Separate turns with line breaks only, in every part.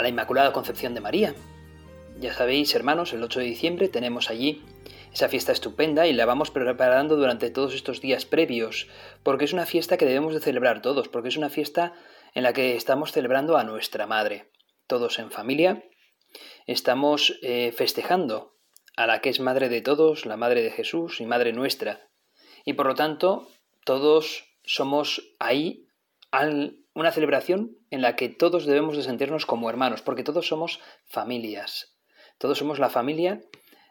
a la Inmaculada Concepción de María. Ya sabéis, hermanos, el 8 de diciembre tenemos allí esa fiesta estupenda y la vamos preparando durante todos estos días previos, porque es una fiesta que debemos de celebrar todos, porque es una fiesta en la que estamos celebrando a nuestra Madre. Todos en familia estamos eh, festejando a la que es Madre de todos, la Madre de Jesús y Madre nuestra. Y por lo tanto, todos somos ahí al una celebración en la que todos debemos de sentirnos como hermanos, porque todos somos familias. Todos somos la familia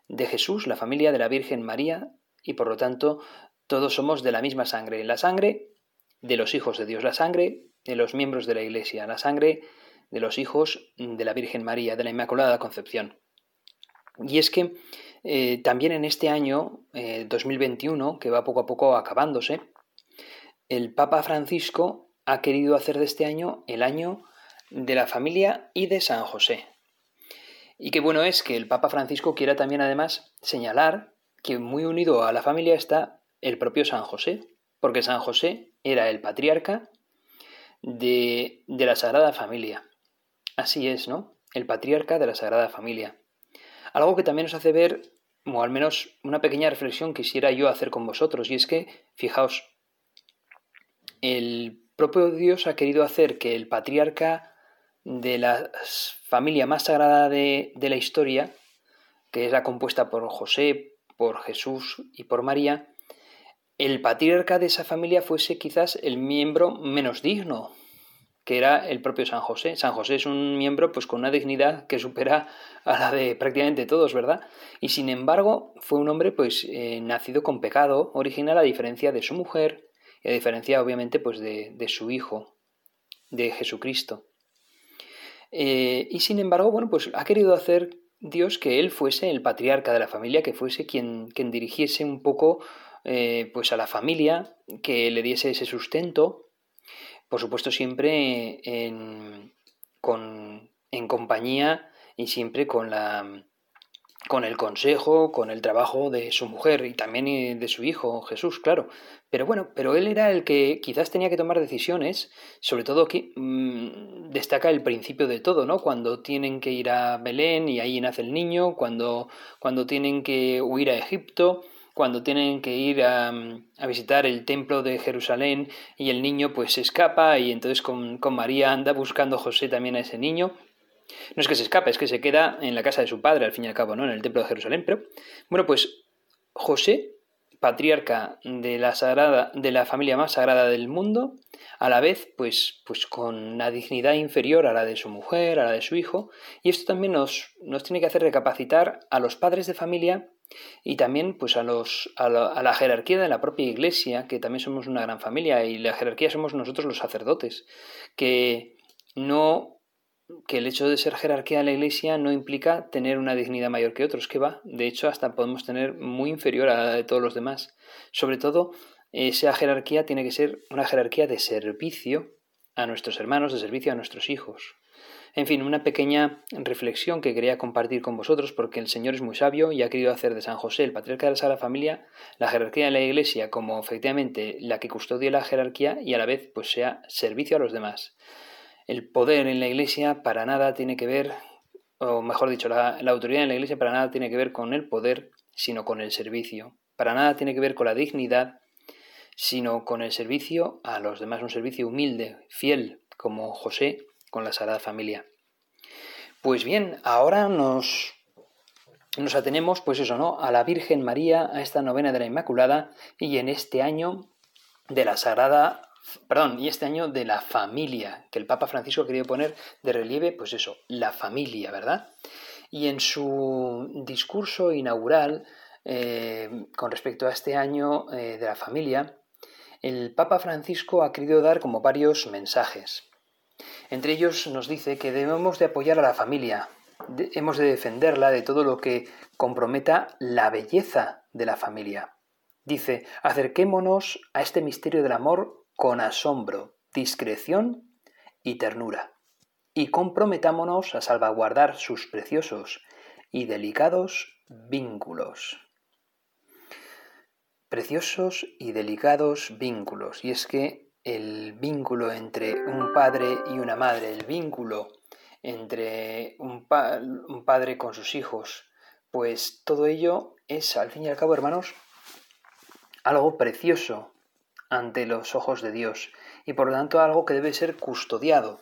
de Jesús, la familia de la Virgen María, y por lo tanto todos somos de la misma sangre. La sangre de los hijos de Dios, la sangre de los miembros de la Iglesia, la sangre de los hijos de la Virgen María, de la Inmaculada Concepción. Y es que eh, también en este año 2021, eh, que va poco a poco acabándose, el Papa Francisco ha querido hacer de este año el año de la familia y de San José. Y qué bueno es que el Papa Francisco quiera también además señalar que muy unido a la familia está el propio San José, porque San José era el patriarca de, de la Sagrada Familia. Así es, ¿no? El patriarca de la Sagrada Familia. Algo que también nos hace ver, o al menos una pequeña reflexión quisiera yo hacer con vosotros, y es que, fijaos, el propio Dios ha querido hacer que el patriarca de la familia más sagrada de, la historia, que es la compuesta por José, por Jesús y por María, el patriarca de esa familia fuese quizás el miembro menos digno, que era el propio San José. San José es un miembro pues con una dignidad que supera a la de prácticamente todos, ¿verdad? Y sin embargo fue un hombre pues eh, nacido con pecado original a diferencia de su mujer, y a diferencia obviamente pues de, su Hijo, de Jesucristo. Eh, y sin embargo, bueno, pues ha querido hacer Dios que Él fuese el patriarca de la familia, que fuese quien, quien dirigiese un poco eh, pues a la familia, que le diese ese sustento, por supuesto siempre en, con, en compañía y siempre con la, con el consejo, con el trabajo de su mujer y también de su hijo Jesús, claro. Pero bueno, pero él era el que quizás tenía que tomar decisiones, sobre todo que mm, destaca el principio de todo, ¿no? Cuando tienen que ir a Belén y ahí nace el niño, cuando, cuando tienen que huir a Egipto, cuando tienen que ir a, visitar el templo de Jerusalén y el niño pues se escapa y entonces con, con María anda buscando José también a ese niño. No es que se escape, es que se queda en la casa de su padre, al fin y al cabo, ¿no? En el templo de Jerusalén. Pero, bueno, pues José, patriarca de la, sagrada, de la familia más sagrada del mundo, a la vez, pues, pues con una dignidad inferior a la de su mujer, a la de su hijo. Y esto también nos, nos tiene que hacer recapacitar a los padres de familia y también pues a, los, a la, jerarquía de la propia iglesia, que también somos una gran familia y la jerarquía somos nosotros los sacerdotes, que no que el hecho de ser jerarquía de la Iglesia no implica tener una dignidad mayor que otros, que va, de hecho hasta podemos tener muy inferior a la de todos los demás. Sobre todo, esa jerarquía tiene que ser una jerarquía de servicio a nuestros hermanos, de servicio a nuestros hijos. En fin, una pequeña reflexión que quería compartir con vosotros porque el Señor es muy sabio y ha querido hacer de San José, el patriarca de la Sagrada Familia, la jerarquía de la Iglesia como efectivamente la que custodia la jerarquía y a la vez pues sea servicio a los demás el poder en la Iglesia para nada tiene que ver, o mejor dicho, la, autoridad en la Iglesia para nada tiene que ver con el poder, sino con el servicio. Para nada tiene que ver con la dignidad, sino con el servicio a los demás, un servicio humilde, fiel, como José con la Sagrada Familia. Pues bien, ahora nos, nos atenemos, pues eso, ¿no? A la Virgen María, a esta novena de la Inmaculada, y en este año de la Sagrada perdón, y este año de la familia, que el Papa Francisco quería poner de relieve, pues eso, la familia, ¿verdad? Y en su discurso inaugural eh, con respecto a este año eh, de la familia, el Papa Francisco ha querido dar como varios mensajes. Entre ellos nos dice que debemos de apoyar a la familia, hemos de defenderla de todo lo que comprometa la belleza de la familia. Dice, acerquémonos a este misterio del amor con asombro, discreción y ternura, y comprometámonos a salvaguardar sus preciosos y delicados vínculos. Preciosos y delicados vínculos. Y es que el vínculo entre un padre y una madre, el vínculo entre un, padre con sus hijos, pues todo ello es, al fin y al cabo, hermanos, algo precioso ante los ojos de Dios y por lo tanto algo que debe ser custodiado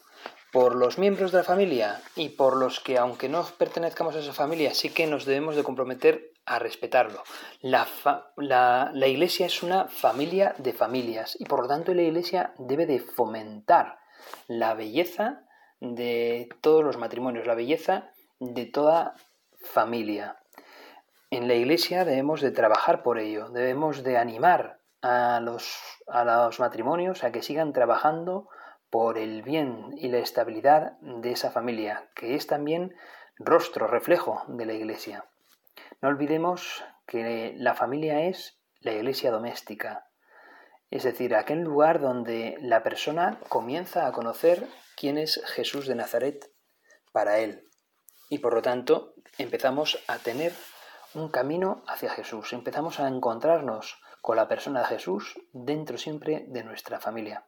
por los miembros de la familia y por los que, aunque no pertenezcamos a esa familia, sí que nos debemos de comprometer a respetarlo. La, la, iglesia es una familia de familias y por lo tanto la iglesia debe de fomentar la belleza de todos los matrimonios, la belleza de toda familia. En la iglesia debemos de trabajar por ello, debemos de animar a los, a los matrimonios a que sigan trabajando por el bien y la estabilidad de esa familia, que es también rostro, reflejo de la iglesia. No olvidemos que la familia es la iglesia doméstica, es decir, aquel lugar donde la persona comienza a conocer quién es Jesús de Nazaret para él. Y por lo tanto empezamos a tener un camino hacia Jesús, empezamos a encontrarnos con la persona de Jesús dentro siempre de nuestra familia.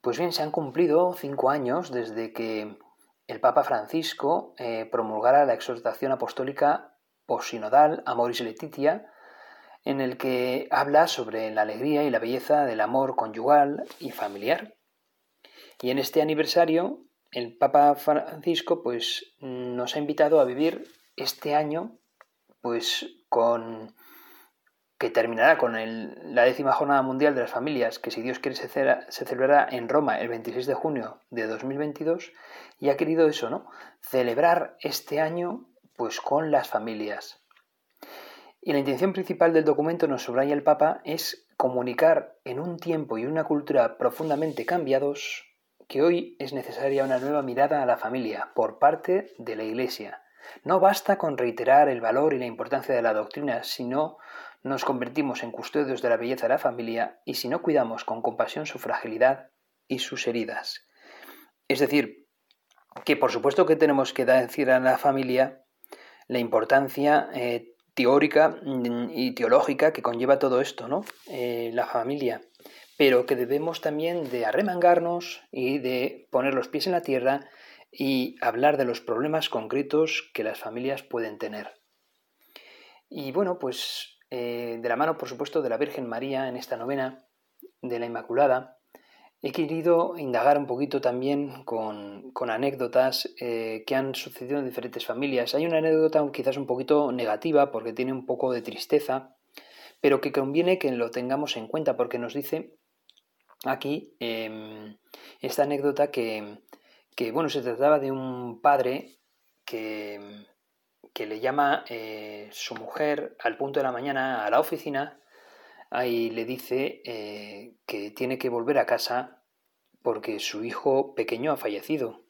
Pues bien, se han cumplido cinco años desde que el Papa Francisco eh, promulgara la exhortación apostólica posinodal Amoris Letitia, en el que habla sobre la alegría y la belleza del amor conyugal y familiar. Y en este aniversario, el Papa Francisco pues, nos ha invitado a vivir este año pues, con que terminará con la décima Jornada Mundial de las Familias, que si Dios quiere se, se, celebrará en Roma el 26 de junio de 2022, y ha querido eso, ¿no? Celebrar este año pues con las familias. Y la intención principal del documento, nos subraya el Papa, es comunicar en un tiempo y una cultura profundamente cambiados que hoy es necesaria una nueva mirada a la familia por parte de la Iglesia. No basta con reiterar el valor y la importancia de la doctrina, sino nos convertimos en custodios de la belleza de la familia y si no cuidamos con compasión su fragilidad y sus heridas. Es decir, que por supuesto que tenemos que decir a la familia la importancia eh, teórica y teológica que conlleva todo esto, ¿no? Eh, la familia, pero que debemos también de arremangarnos y de poner los pies en la tierra y hablar de los problemas concretos que las familias pueden tener. Y bueno, pues eh, de la mano, por supuesto, de la Virgen María en esta novena de la Inmaculada, he querido indagar un poquito también con, anécdotas eh, que han sucedido en diferentes familias. Hay una anécdota quizás un poquito negativa porque tiene un poco de tristeza, pero que conviene que lo tengamos en cuenta porque nos dice aquí em, esta anécdota que, que, bueno, se trataba de un padre que, que le llama eh, su mujer al punto de la mañana a la oficina y le dice eh, que tiene que volver a casa porque su hijo pequeño ha fallecido.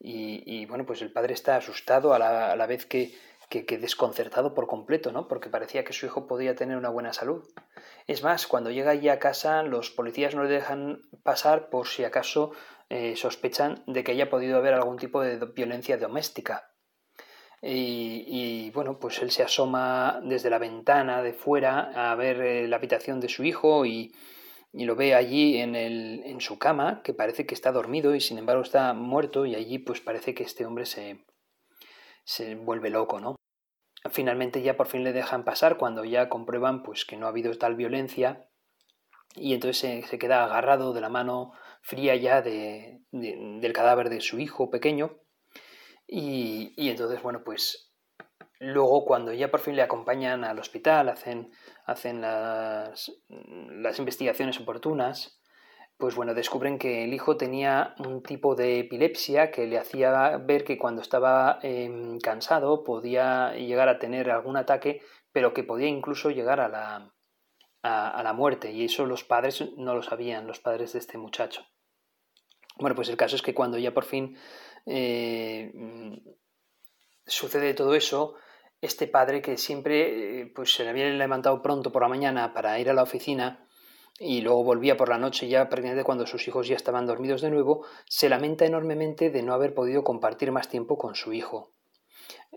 Y, bueno, pues el padre está asustado a la, vez que, que, desconcertado por completo, ¿no? Porque parecía que su hijo podía tener una buena salud. Es más, cuando llega allí a casa, los policías no le dejan pasar por si acaso eh, sospechan de que haya podido haber algún tipo de violencia doméstica. Y, bueno, pues él se asoma desde la ventana de fuera a ver eh, la habitación de su hijo y, lo ve allí en, el, en su cama, que parece que está dormido y sin embargo está muerto y allí pues parece que este hombre se, se vuelve loco, ¿no? Finalmente ya por fin le dejan pasar cuando ya comprueban pues que no ha habido tal violencia y entonces se, se queda agarrado de la mano fría ya de, del cadáver de su hijo pequeño y, entonces, bueno, pues luego cuando ya por fin le acompañan al hospital, hacen, hacen las, las investigaciones oportunas, pues bueno, descubren que el hijo tenía un tipo de epilepsia que le hacía ver que cuando estaba em, cansado podía llegar a tener algún ataque, pero que podía incluso llegar a la, a la muerte. Y eso los padres no lo sabían, los padres de este muchacho. Bueno, pues el caso es que cuando ya por fin eh, sucede todo eso, este padre que siempre eh, pues se le había levantado pronto por la mañana para ir a la oficina y luego volvía por la noche ya prácticamente cuando sus hijos ya estaban dormidos de nuevo, se lamenta enormemente de no haber podido compartir más tiempo con su hijo.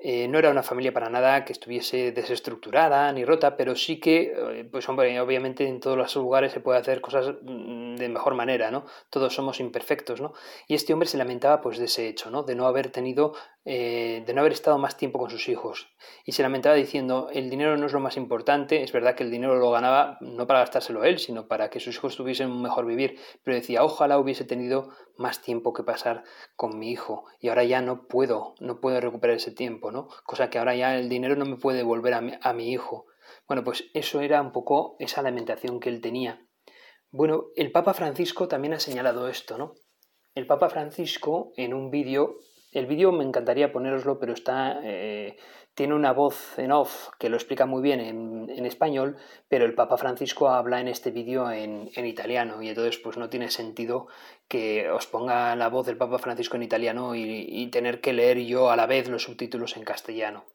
Eh, no era una familia para nada que estuviese desestructurada ni rota, pero sí que, eh, pues hombre, obviamente en todos los lugares se puede hacer cosas mm, de mejor manera, ¿no? Todos somos imperfectos, ¿no? Y este hombre se lamentaba pues de ese hecho, ¿no? De no haber tenido, eh, de no haber estado más tiempo con sus hijos. Y se lamentaba diciendo, el dinero no es lo más importante, es verdad que el dinero lo ganaba no para gastárselo él, sino para que sus hijos tuviesen un mejor vivir, pero decía, ojalá hubiese tenido más tiempo que pasar con mi hijo y ahora ya no puedo, no puedo recuperar ese tiempo, ¿no? Cosa que ahora ya el dinero no me puede devolver a mi, a mi hijo. Bueno, pues eso era un poco esa lamentación que él tenía. Bueno, el Papa Francisco también ha señalado esto, ¿no? El Papa Francisco en un vídeo, el vídeo me encantaría poneroslo, pero está eh, tiene una voz en off que lo explica muy bien en, español, pero el Papa Francisco habla en este vídeo en, italiano y entonces pues no tiene sentido que os ponga la voz del Papa Francisco en italiano y, tener que leer yo a la vez los subtítulos en castellano.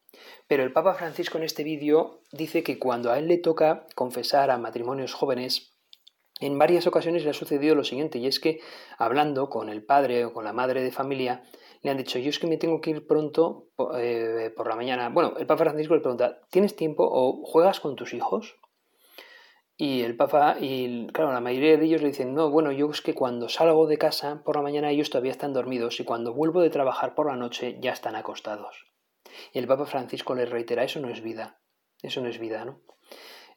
Pero el Papa Francisco en este vídeo dice que cuando a él le toca confesar a matrimonios jóvenes, en varias ocasiones le ha sucedido lo siguiente, y es que hablando con el padre o con la madre de familia, le han dicho, yo es que me tengo que ir pronto eh, por la mañana. Bueno, el Papa Francisco le pregunta, ¿tienes tiempo o juegas con tus hijos? Y el Papa, y claro, la mayoría de ellos le dicen, no, bueno, yo es que cuando salgo de casa por la mañana ellos todavía están dormidos y cuando vuelvo de trabajar por la noche ya están acostados. Y el Papa Francisco les reitera, eso no es vida, eso no es vida, ¿no?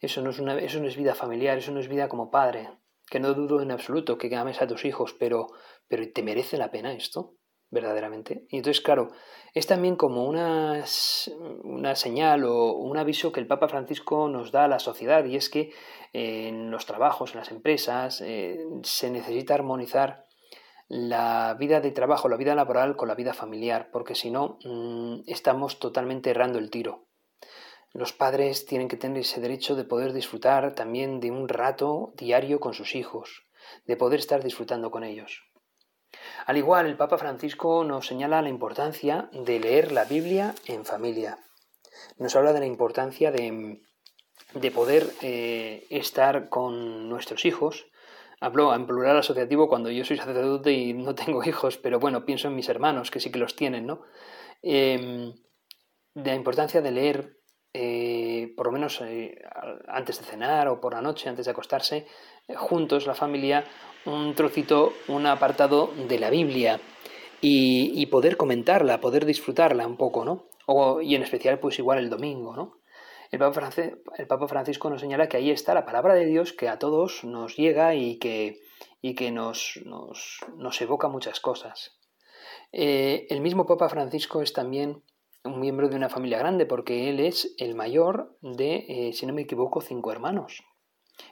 Eso no es, eso no es vida familiar, eso no es vida como padre, que no dudo en absoluto que ames a tus hijos, pero, pero ¿te merece la pena esto? Verdaderamente. Y entonces, claro, es también como una, una, señal o un aviso que el Papa Francisco nos da a la sociedad y es que en los trabajos, en las empresas, eh, se necesita armonizar la vida de trabajo, la vida laboral con la vida familiar, porque si no, mm, estamos totalmente errando el tiro. Los padres tienen que tener ese derecho de poder disfrutar también de un rato diario con sus hijos, de poder estar disfrutando con ellos. Al igual, el Papa Francisco nos señala la importancia de leer la Biblia en familia. Nos habla de la importancia de, poder eh, estar con nuestros hijos. Hablo en plural asociativo cuando yo soy sacerdote y no tengo hijos, pero bueno, pienso en mis hermanos que sí que los tienen, ¿no? Em, de la importancia de leer eh, por lo menos eh, antes de cenar o por la noche, antes de acostarse, juntos, la familia, un trocito, un apartado de la Biblia y, poder comentarla, poder disfrutarla un poco, ¿no? Y en especial, pues igual el domingo, ¿no? El Papa, el Papa, Francisco nos señala que ahí está la palabra de Dios que a todos nos llega y que, y que nos, nos, nos, evoca muchas cosas. Eh, el mismo Papa Francisco es también un miembro de una familia grande porque él es el mayor de, eh, si no me equivoco, cinco hermanos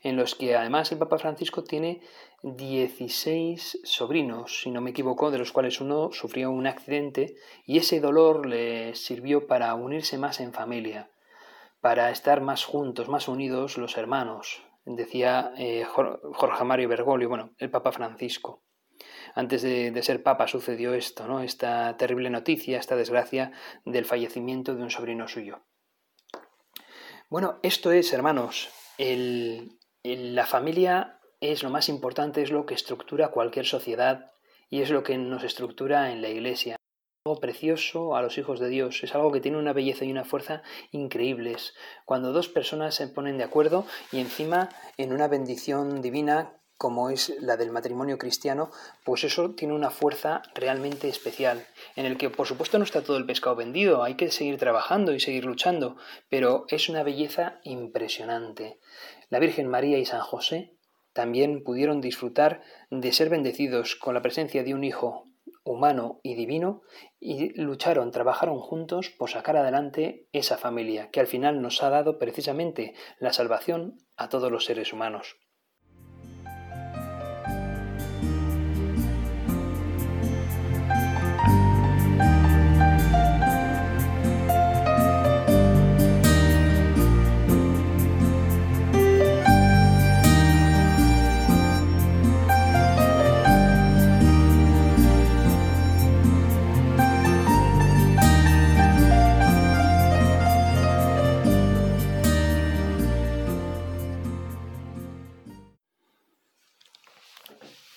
en los que además el Papa Francisco tiene 16 sobrinos, si no me equivoco, de los cuales uno sufrió un accidente y ese dolor le sirvió para unirse más en familia, para estar más juntos, más unidos los hermanos, decía eh, Jorge Mario Bergoglio, bueno, el Papa Francisco. Antes de, ser papa sucedió esto, ¿no? Esta terrible noticia, esta desgracia del fallecimiento de un sobrino suyo. Bueno, esto es, hermanos, la familia es lo más importante, es lo que estructura cualquier sociedad y es lo que nos estructura en la iglesia. Algo precioso a los hijos de Dios, es algo que tiene una belleza y una fuerza increíbles. Cuando dos personas se ponen de acuerdo y encima en una bendición divina como es la del matrimonio cristiano, pues eso tiene una fuerza realmente especial, en el que por supuesto no está todo el pescado vendido, hay que seguir trabajando y seguir luchando, pero es una belleza impresionante. La Virgen María y San José también pudieron disfrutar de ser bendecidos con la presencia de un Hijo humano y divino y lucharon, trabajaron juntos por sacar adelante esa familia que al final nos ha dado precisamente la salvación a todos los seres humanos.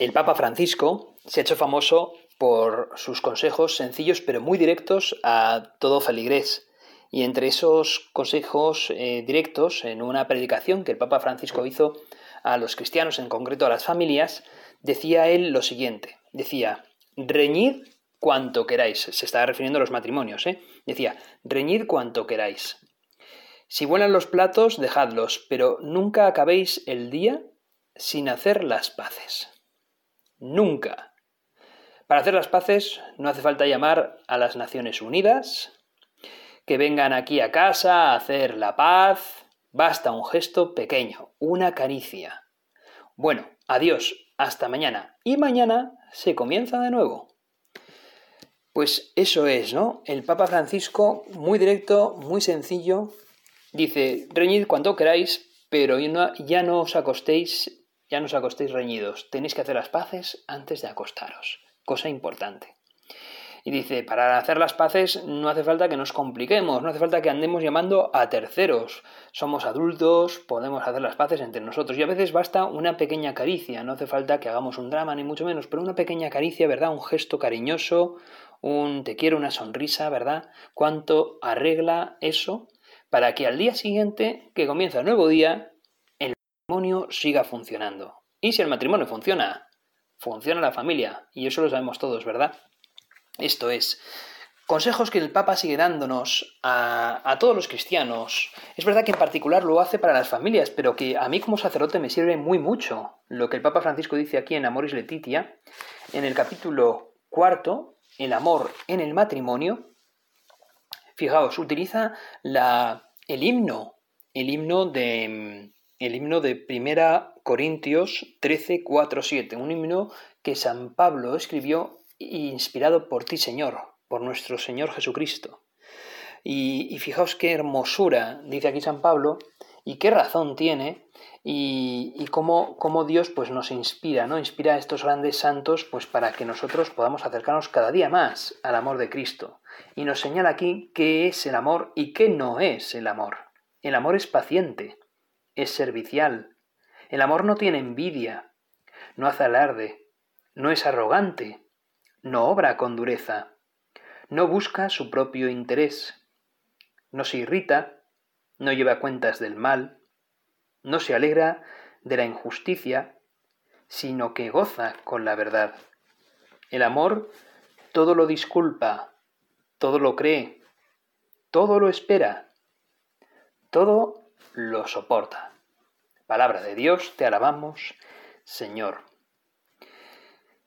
El Papa Francisco se ha hecho famoso por sus consejos sencillos pero muy directos a todo feligrés. Y entre esos consejos eh, directos, en una predicación que el Papa Francisco hizo a los cristianos, en concreto a las familias, decía él lo siguiente. Decía, reñid cuanto queráis. Se estaba refiriendo a los matrimonios, ¿eh? Decía, reñid cuanto queráis. Si vuelan los platos, dejadlos, pero nunca acabéis el día sin hacer las paces. Nunca. Para hacer las paces no hace falta llamar a las Naciones Unidas, que vengan aquí a casa a hacer la paz. Basta un gesto pequeño, una caricia. Bueno, adiós, hasta mañana. Y mañana se comienza de nuevo. Pues eso es, ¿no? El Papa Francisco, muy directo, muy sencillo, dice, reñid cuanto queráis, pero ya no os acostéis ya no os acostéis reñidos, tenéis que hacer las paces antes de acostaros. Cosa importante. Y dice, para hacer las paces no hace falta que nos compliquemos, no hace falta que andemos llamando a terceros. Somos adultos, podemos hacer las paces entre nosotros. Y a veces basta una pequeña caricia, no hace falta que hagamos un drama ni mucho menos, pero una pequeña caricia, ¿verdad? Un gesto cariñoso, un te quiero, una sonrisa, ¿verdad? ¿Cuánto arregla eso para que al día siguiente, que comienza el nuevo día, siga funcionando. Y si el matrimonio funciona, funciona la familia. Y eso lo sabemos todos, ¿verdad? Esto es, consejos que el Papa sigue dándonos a, todos los cristianos. Es verdad que en particular lo hace para las familias, pero que a mí como sacerdote me sirve muy mucho lo que el Papa Francisco dice aquí en Amoris Letitia, en el capítulo cuarto, el amor en el matrimonio. Fijaos, utiliza la, el himno, el himno de, el himno de Primera Corintios 13, 4, 7, un himno que San Pablo escribió inspirado por ti, Señor, por nuestro Señor Jesucristo. Y, fijaos qué hermosura, dice aquí San Pablo, y qué razón tiene, y, cómo, cómo, Dios pues, nos inspira, ¿no? Inspira a estos grandes santos pues, para que nosotros podamos acercarnos cada día más al amor de Cristo. Y nos señala aquí qué es el amor y qué no es el amor. El amor es paciente, es servicial. El amor no tiene envidia, no hace alarde, no es arrogante, no obra con dureza, no busca su propio interés, no se irrita, no lleva cuentas del mal, no se alegra de la injusticia, sino que goza con la verdad. El amor todo lo disculpa, todo lo cree, todo lo espera, todo lo soporta. Palabra de Dios, te alabamos, Señor.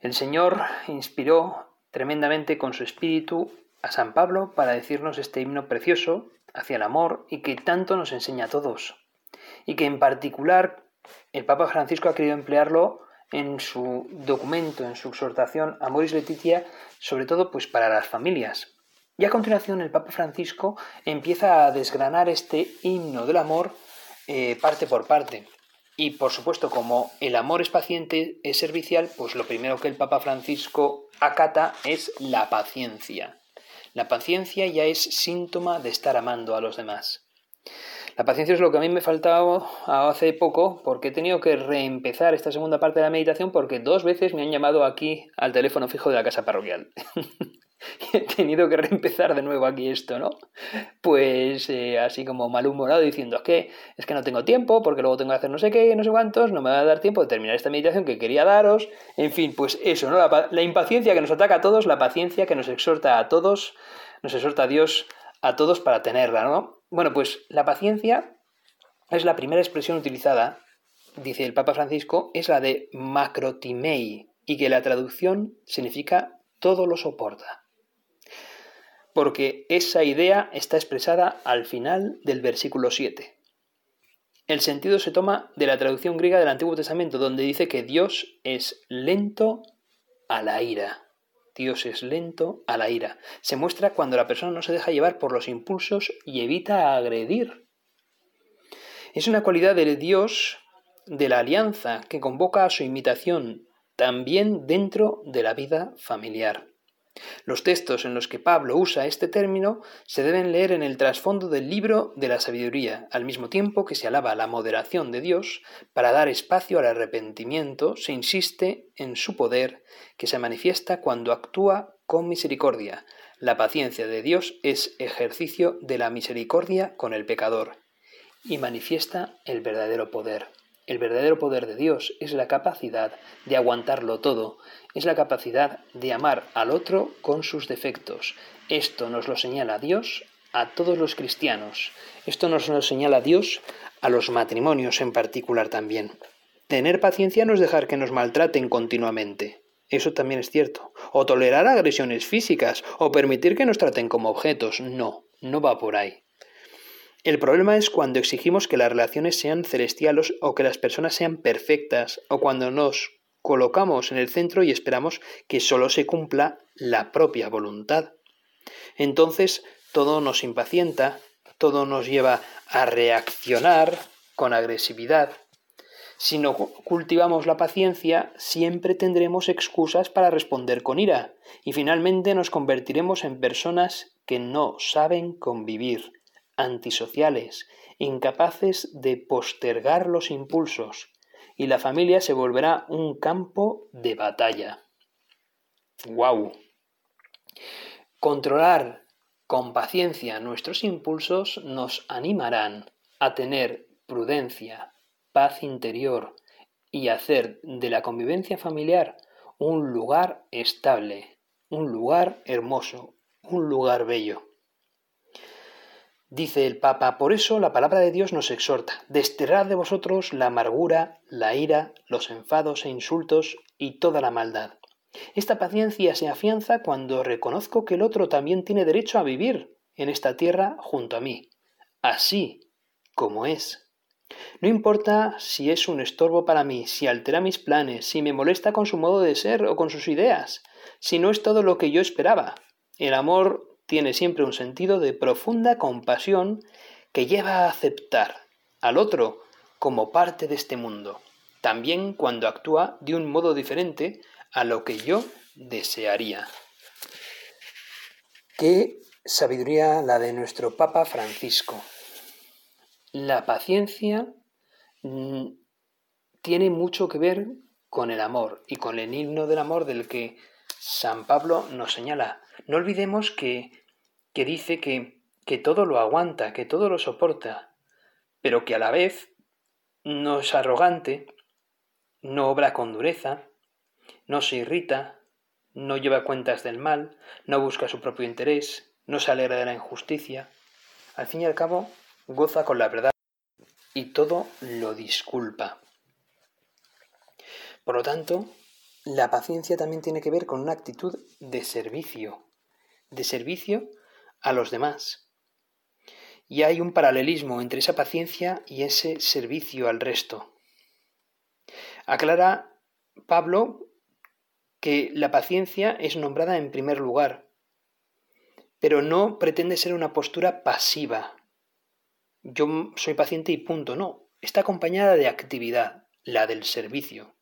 El Señor inspiró tremendamente con su espíritu a San Pablo para decirnos este himno precioso hacia el amor y que tanto nos enseña a todos. Y que en particular el Papa Francisco ha querido emplearlo en su documento, en su exhortación Amoris Letitia, sobre todo pues para las familias, y a continuación el Papa Francisco empieza a desgranar este himno del amor eh, parte por parte. Y por supuesto, como el amor es paciente, es servicial, pues lo primero que el Papa Francisco acata es la paciencia. La paciencia ya es síntoma de estar amando a los demás. La paciencia es lo que a mí me faltaba hace poco porque he tenido que reempezar esta segunda parte de la meditación porque dos veces me han llamado aquí al teléfono fijo de la casa parroquial. he tenido que reempezar de nuevo aquí esto, ¿no? Pues eh, así como malhumorado diciendo, es que, es que no tengo tiempo, porque luego tengo que hacer no sé qué, no sé cuántos, no me va a dar tiempo de terminar esta meditación que quería daros. En fin, pues eso, ¿no? La, la impaciencia que nos ataca a todos, la paciencia que nos exhorta a todos, nos exhorta a Dios a todos para tenerla, ¿no? Bueno, pues la paciencia es la primera expresión utilizada, dice el Papa Francisco, es la de macrotimei, y que la traducción significa todo lo soporta porque esa idea está expresada al final del versículo 7. El sentido se toma de la traducción griega del Antiguo Testamento, donde dice que Dios es lento a la ira. Dios es lento a la ira. Se muestra cuando la persona no se deja llevar por los impulsos y evita agredir. Es una cualidad del Dios de la alianza que convoca a su imitación también dentro de la vida familiar. Los textos en los que Pablo usa este término se deben leer en el trasfondo del libro de la sabiduría, al mismo tiempo que se alaba la moderación de Dios, para dar espacio al arrepentimiento, se insiste en su poder, que se manifiesta cuando actúa con misericordia. La paciencia de Dios es ejercicio de la misericordia con el pecador y manifiesta el verdadero poder. El verdadero poder de Dios es la capacidad de aguantarlo todo, es la capacidad de amar al otro con sus defectos. Esto nos lo señala Dios a todos los cristianos. Esto nos lo señala Dios a los matrimonios en particular también. Tener paciencia no es dejar que nos maltraten continuamente. Eso también es cierto. O tolerar agresiones físicas, o permitir que nos traten como objetos. No, no va por ahí. El problema es cuando exigimos que las relaciones sean celestiales o que las personas sean perfectas, o cuando nos colocamos en el centro y esperamos que solo se cumpla la propia voluntad. Entonces todo nos impacienta, todo nos lleva a reaccionar con agresividad. Si no cultivamos la paciencia, siempre tendremos excusas para responder con ira, y finalmente nos convertiremos en personas que no saben convivir antisociales, incapaces de postergar los impulsos, y la familia se volverá un campo de batalla. ¡Guau! Controlar con paciencia nuestros impulsos nos animarán a tener prudencia, paz interior y hacer de la convivencia familiar un lugar estable, un lugar hermoso, un lugar bello. Dice el Papa, por eso la palabra de Dios nos exhorta, desterrad de vosotros la amargura, la ira, los enfados e insultos y toda la maldad. Esta paciencia se afianza cuando reconozco que el otro también tiene derecho a vivir en esta tierra junto a mí, así como es. No importa si es un estorbo para mí, si altera mis planes, si me molesta con su modo de ser o con sus ideas, si no es todo lo que yo esperaba. El amor tiene siempre un sentido de profunda compasión que lleva a aceptar al otro como parte de este mundo, también cuando actúa de un modo diferente a lo que yo desearía. Qué sabiduría la de nuestro Papa Francisco. La paciencia mm, tiene mucho que ver con el amor y con el himno del amor del que San Pablo nos señala. No olvidemos que, que dice que, que todo lo aguanta, que todo lo soporta, pero que a la vez no es arrogante, no obra con dureza, no se irrita, no lleva cuentas del mal, no busca su propio interés, no se alegra de la injusticia. Al fin y al cabo, goza con la verdad y todo lo disculpa. Por lo tanto, la paciencia también tiene que ver con una actitud de servicio, de servicio a los demás. Y hay un paralelismo entre esa paciencia y ese servicio al resto. Aclara Pablo que la paciencia es nombrada en primer lugar, pero no pretende ser una postura pasiva. Yo soy paciente y punto, no. Está acompañada de actividad, la del servicio.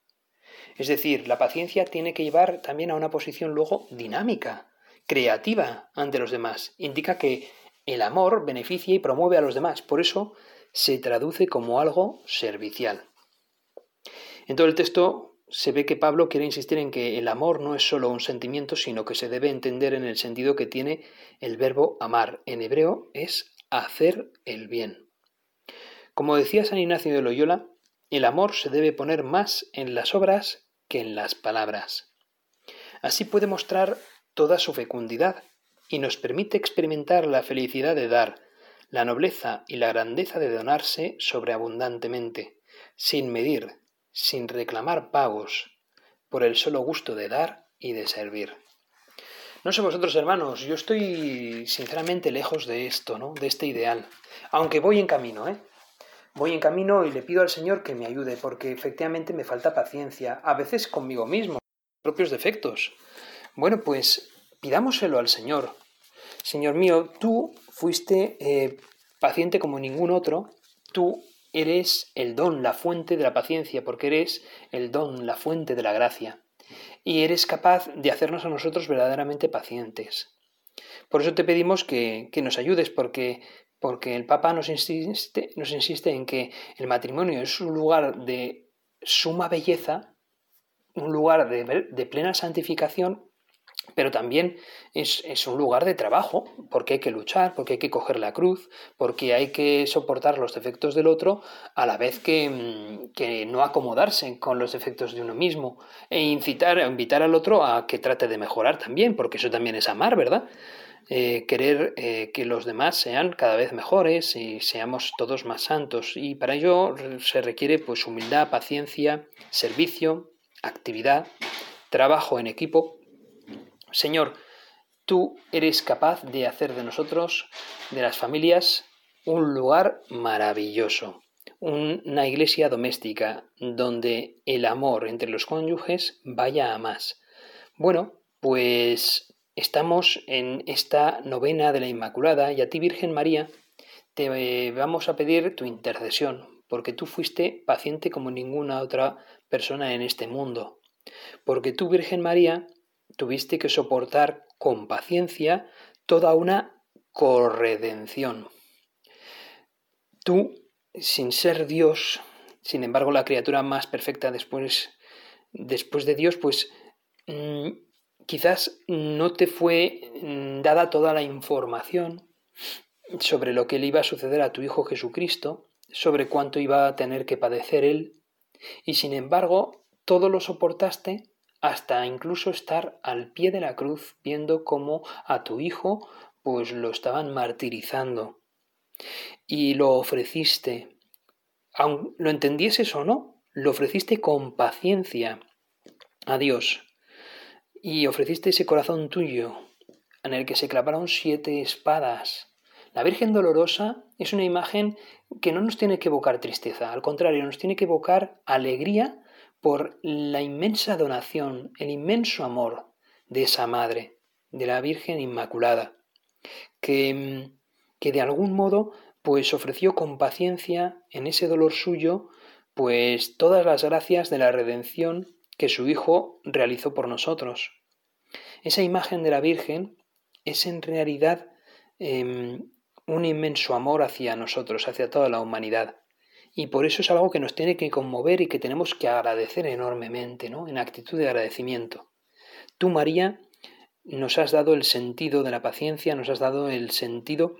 Es decir, la paciencia tiene que llevar también a una posición luego dinámica, creativa ante los demás. Indica que el amor beneficia y promueve a los demás. Por eso se traduce como algo servicial. En todo el texto se ve que Pablo quiere insistir en que el amor no es solo un sentimiento, sino que se debe entender en el sentido que tiene el verbo amar. En hebreo es hacer el bien. Como decía San Ignacio de Loyola, el amor se debe poner más en las obras que en las palabras. Así puede mostrar toda su fecundidad y nos permite experimentar la felicidad de dar, la nobleza y la grandeza de donarse sobreabundantemente, sin medir, sin reclamar pagos, por el solo gusto de dar y de servir. No sé vosotros, hermanos, yo estoy sinceramente lejos de esto, ¿no? De este ideal. Aunque voy en camino, ¿eh? Voy en camino y le pido al Señor que me ayude, porque efectivamente me falta paciencia, a veces conmigo mismo, propios defectos. Bueno, pues pidámoselo al Señor. Señor mío, tú fuiste eh, paciente como ningún otro, tú eres el don, la fuente de la paciencia, porque eres el don, la fuente de la gracia. y eres capaz de hacernos a nosotros verdaderamente pacientes. Por eso te pedimos que, nos ayudes, porque, porque el Papa nos insiste, nos insiste en que el matrimonio es un lugar de suma belleza, un lugar de, de plena santificación pero también es, un lugar de trabajo, porque hay que luchar, porque hay que coger la cruz, porque hay que soportar los defectos del otro, a la vez que, mm, no acomodarse con los defectos de uno mismo, e incitar, invitar al otro a que trate de mejorar también, porque eso también es amar, ¿verdad? Eh, querer eh, que los demás sean cada vez mejores y seamos todos más santos. Y para ello se requiere pues humildad, paciencia, servicio, actividad, trabajo en equipo Señor, tú eres capaz de hacer de nosotros, de las familias, un lugar maravilloso, una iglesia doméstica donde el amor entre los cónyuges vaya a más. Bueno, pues estamos en esta novena de la Inmaculada y a ti, Virgen María, te vamos a pedir tu intercesión, porque tú fuiste paciente como ninguna otra persona en este mundo. Porque tú, Virgen María, tuviste que soportar con paciencia toda una corredención. Tú, sin ser Dios, sin embargo la criatura más perfecta después, después de Dios, pues mm, quizás no te fue mm, dada toda la información sobre lo que le iba a suceder a tu Hijo Jesucristo, sobre cuánto iba a tener que padecer Él, y sin embargo todo lo soportaste hasta incluso estar al pie de la cruz viendo cómo a tu hijo pues lo estaban martirizando. Y lo ofreciste, aun lo entendieses o no, lo ofreciste con paciencia a Dios. Y ofreciste ese corazón tuyo en el que se clavaron siete espadas. La Virgen Dolorosa es una imagen que no nos tiene que evocar tristeza, al contrario, nos tiene que evocar alegría por la inmensa donación, el inmenso amor de esa madre, de la Virgen Inmaculada, que, que de algún modo pues ofreció con paciencia en ese dolor suyo pues todas las gracias de la redención que su Hijo realizó por nosotros. Esa imagen de la Virgen es en realidad em, un inmenso amor hacia nosotros, hacia toda la humanidad. Y por eso es algo que nos tiene que conmover y que tenemos que agradecer enormemente, ¿no? En actitud de agradecimiento. Tú, María, nos has dado el sentido de la paciencia, nos has dado el sentido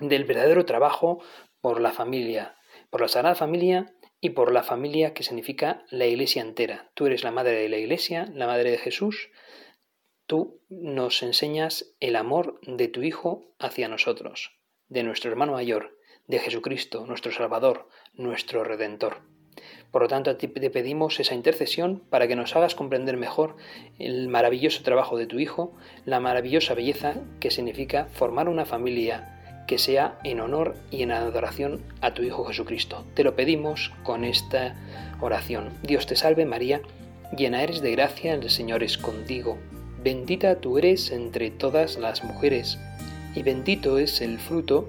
del verdadero trabajo por la familia, por la Sagrada Familia y por la familia que significa la Iglesia entera. Tú eres la madre de la Iglesia, la madre de Jesús. Tú nos enseñas el amor de tu Hijo hacia nosotros, de nuestro hermano mayor, de Jesucristo, nuestro Salvador, nuestro Redentor. Por lo tanto, a ti te pedimos esa intercesión para que nos hagas comprender mejor el maravilloso trabajo de tu Hijo, la maravillosa belleza que significa formar una familia que sea en honor y en adoración a tu Hijo Jesucristo. Te lo pedimos con esta oración. Dios te salve María, llena eres de gracia, el Señor es contigo. Bendita tú eres entre todas las mujeres, y bendito es el fruto